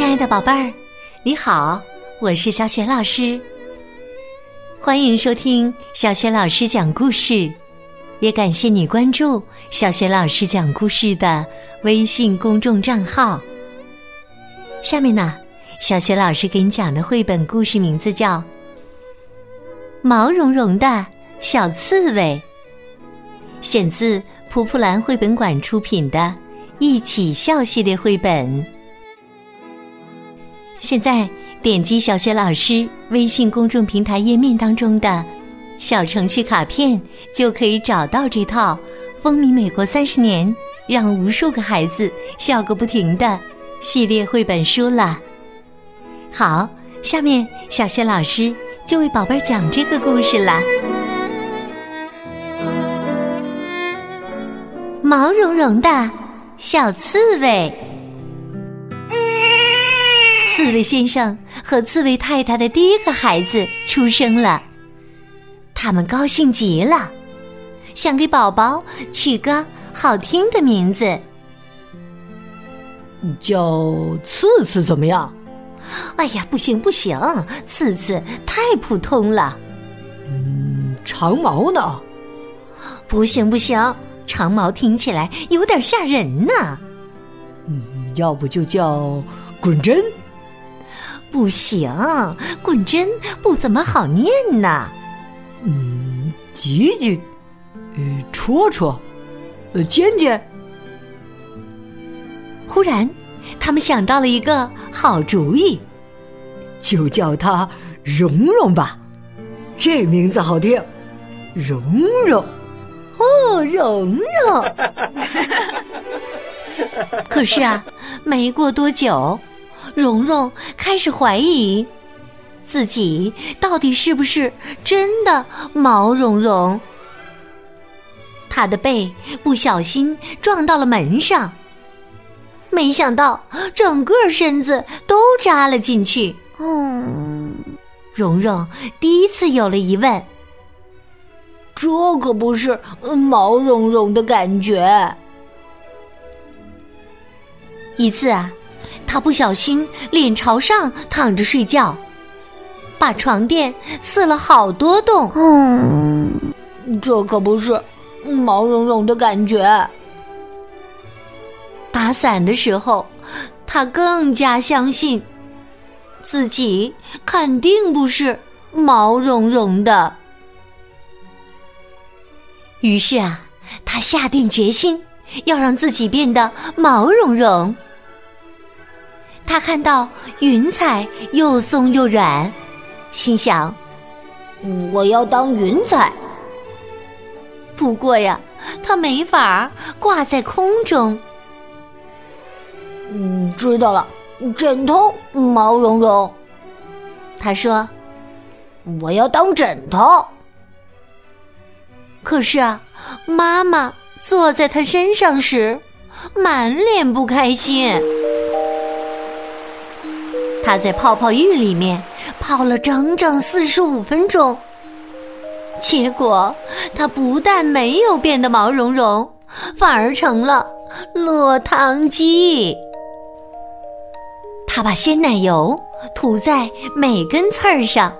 亲爱的宝贝儿，你好，我是小雪老师。欢迎收听小雪老师讲故事，也感谢你关注小雪老师讲故事的微信公众账号。下面呢，小雪老师给你讲的绘本故事名字叫《毛茸茸的小刺猬》，选自蒲蒲兰绘本馆出品的《一起笑》系列绘本。现在点击小雪老师微信公众平台页面当中的小程序卡片，就可以找到这套风靡美国三十年、让无数个孩子笑个不停的系列绘本书了。好，下面小雪老师就为宝贝儿讲这个故事啦。毛茸茸的小刺猬。刺猬先生和刺猬太太的第一个孩子出生了，他们高兴极了，想给宝宝取个好听的名字，叫刺刺怎么样？哎呀，不行不行，刺刺太普通了。嗯，长毛呢？不行不行，长毛听起来有点吓人呢。嗯，要不就叫滚针。不行，滚针不怎么好念呢。嗯，吉吉，呃，戳戳，呃，尖尖。忽然，他们想到了一个好主意，就叫它蓉蓉吧，这名字好听。蓉蓉，哦，蓉蓉。可是啊，没过多久。蓉蓉开始怀疑，自己到底是不是真的毛茸茸。他的背不小心撞到了门上，没想到整个身子都扎了进去。嗯，蓉蓉第一次有了疑问：这可不是毛茸茸的感觉。一次啊。他不小心脸朝上躺着睡觉，把床垫刺了好多洞。嗯，这可不是毛茸茸的感觉。打伞的时候，他更加相信自己肯定不是毛茸茸的。于是啊，他下定决心要让自己变得毛茸茸。他看到云彩又松又软，心想：“我要当云彩。”不过呀，他没法挂在空中。嗯，知道了，枕头毛茸茸。他说：“我要当枕头。”可是啊，妈妈坐在他身上时，满脸不开心。他在泡泡浴里面泡了整整四十五分钟，结果他不但没有变得毛茸茸，反而成了落汤鸡。他把鲜奶油涂在每根刺儿上，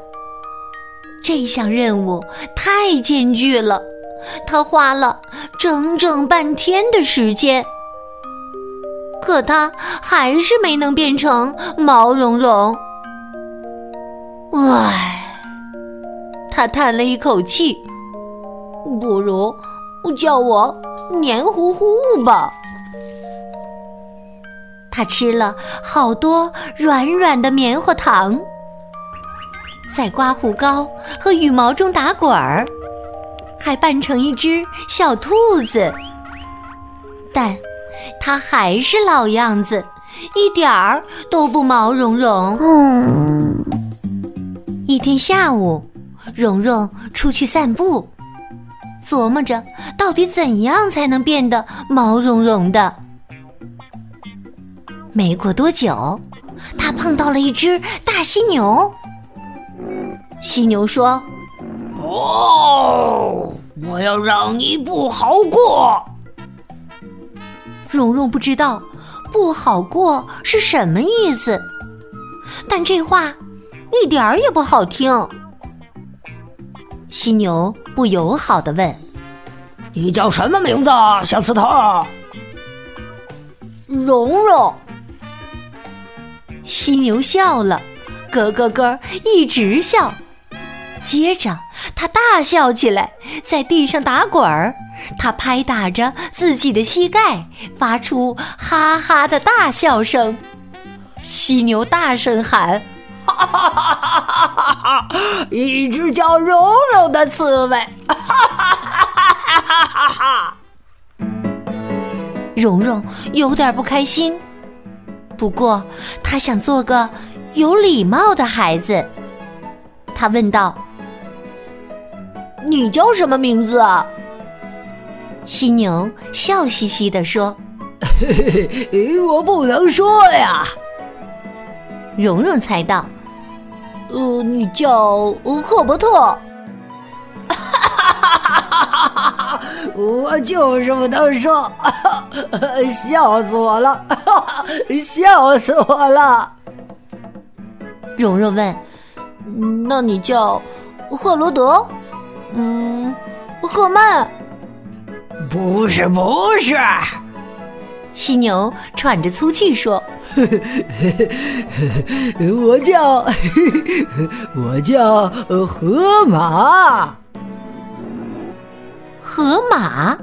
这项任务太艰巨了，他花了整整半天的时间。可它还是没能变成毛茸茸。唉，他叹了一口气，不如叫我黏糊糊吧。他吃了好多软软的棉花糖，在刮胡膏和羽毛中打滚儿，还扮成一只小兔子，但。它还是老样子，一点儿都不毛茸茸。嗯一天下午，蓉蓉出去散步，琢磨着到底怎样才能变得毛茸茸的。没过多久，他碰到了一只大犀牛。犀牛说：“哦，我要让你不好过。”蓉蓉不知道不好过是什么意思，但这话一点儿也不好听。犀牛不友好的问：“你叫什么名字，小刺头？”“蓉蓉。”犀牛笑了，咯咯咯，一直笑。接着，他大笑起来，在地上打滚儿。他拍打着自己的膝盖，发出哈哈的大笑声。犀牛大声喊：“哈哈哈哈哈哈！一只叫蓉蓉的刺猬！”哈哈哈哈哈哈！蓉蓉有点不开心，不过他想做个有礼貌的孩子。他问道。你叫什么名字啊？犀牛笑嘻嘻地说：“我不能说呀。”蓉蓉猜到：“呃，你叫赫伯特。”我就是不能说，笑死我了，笑死我了。蓉蓉问：“那你叫赫罗德？”嗯，赫曼，不是不是，犀牛喘着粗气说：“ 我叫 我叫河马，河马，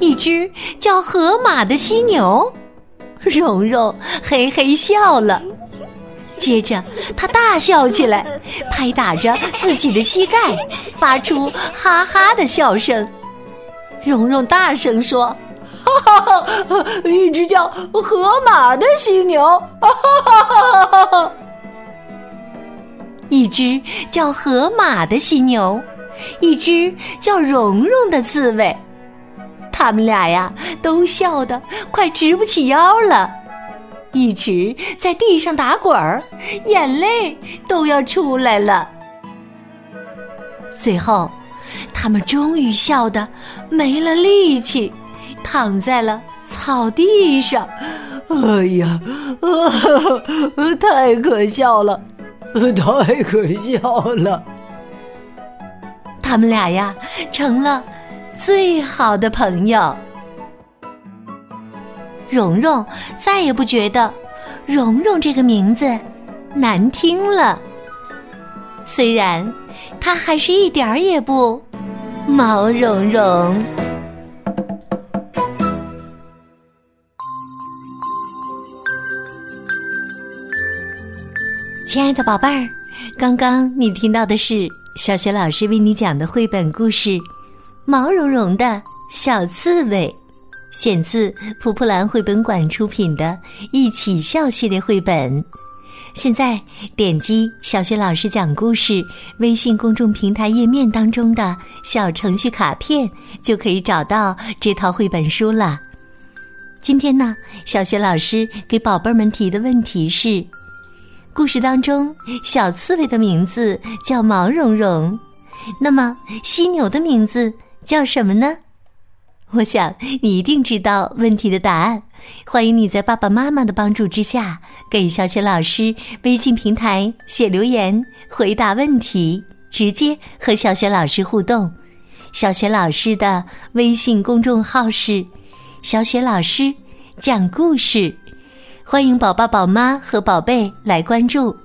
一只叫河马的犀牛。”蓉蓉嘿嘿笑了。接着，他大笑起来，拍打着自己的膝盖，发出哈哈的笑声。蓉蓉大声说：“哈哈哈！一只叫河马的犀牛，哈哈哈哈哈！一只叫河马的犀牛，一只叫蓉蓉的刺猬，他们俩呀，都笑得快直不起腰了。”一直在地上打滚儿，眼泪都要出来了。最后，他们终于笑得没了力气，躺在了草地上。哎呀，太可笑了，太可笑了！他们俩呀，成了最好的朋友。蓉蓉再也不觉得“蓉蓉”这个名字难听了，虽然它还是一点儿也不毛茸茸。亲爱的宝贝儿，刚刚你听到的是小学老师为你讲的绘本故事《毛茸茸的小刺猬》。选自蒲蒲兰绘本馆出品的《一起笑》系列绘本。现在点击小学老师讲故事微信公众平台页面当中的小程序卡片，就可以找到这套绘本书了。今天呢，小学老师给宝贝们提的问题是：故事当中小刺猬的名字叫毛茸茸，那么犀牛的名字叫什么呢？我想你一定知道问题的答案，欢迎你在爸爸妈妈的帮助之下，给小雪老师微信平台写留言，回答问题，直接和小雪老师互动。小雪老师的微信公众号是“小雪老师讲故事”，欢迎宝宝、宝妈和宝贝来关注。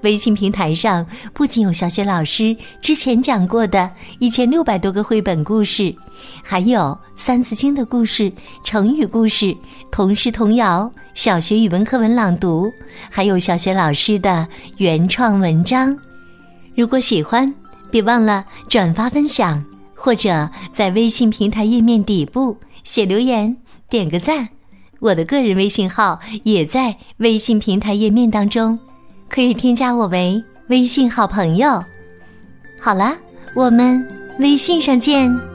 微信平台上不仅有小雪老师之前讲过的一千六百多个绘本故事，还有《三字经》的故事、成语故事、童诗童谣、小学语文课文朗读，还有小学老师的原创文章。如果喜欢，别忘了转发分享，或者在微信平台页面底部写留言、点个赞。我的个人微信号也在微信平台页面当中。可以添加我为微信好朋友。好了，我们微信上见。